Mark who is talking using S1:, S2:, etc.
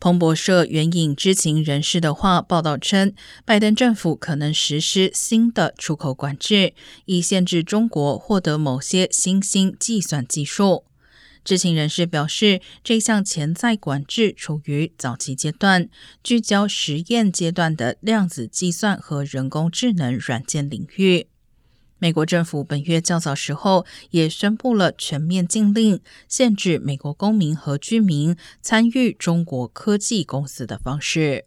S1: 彭博社援引知情人士的话报道称，拜登政府可能实施新的出口管制，以限制中国获得某些新兴计算技术。知情人士表示，这项潜在管制处于早期阶段，聚焦实验阶段的量子计算和人工智能软件领域。美国政府本月较早时候也宣布了全面禁令，限制美国公民和居民参与中国科技公司的方式。